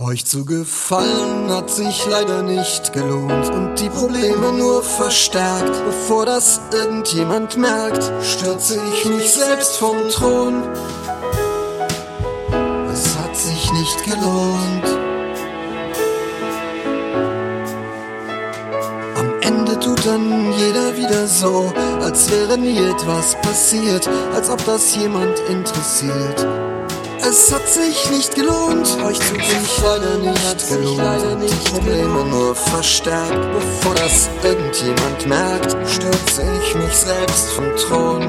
Euch zu gefallen hat sich leider nicht gelohnt und die Probleme nur verstärkt. Bevor das irgendjemand merkt, stürze ich mich selbst vom Thron. Es hat sich nicht gelohnt. Am Ende tut dann jeder wieder so, als wäre nie etwas passiert, als ob das jemand interessiert. Es hat sich nicht gelohnt, euch zu sich leider nicht. Leider nicht Probleme nur verstärkt, bevor das irgendjemand merkt, stürze ich mich selbst vom Thron.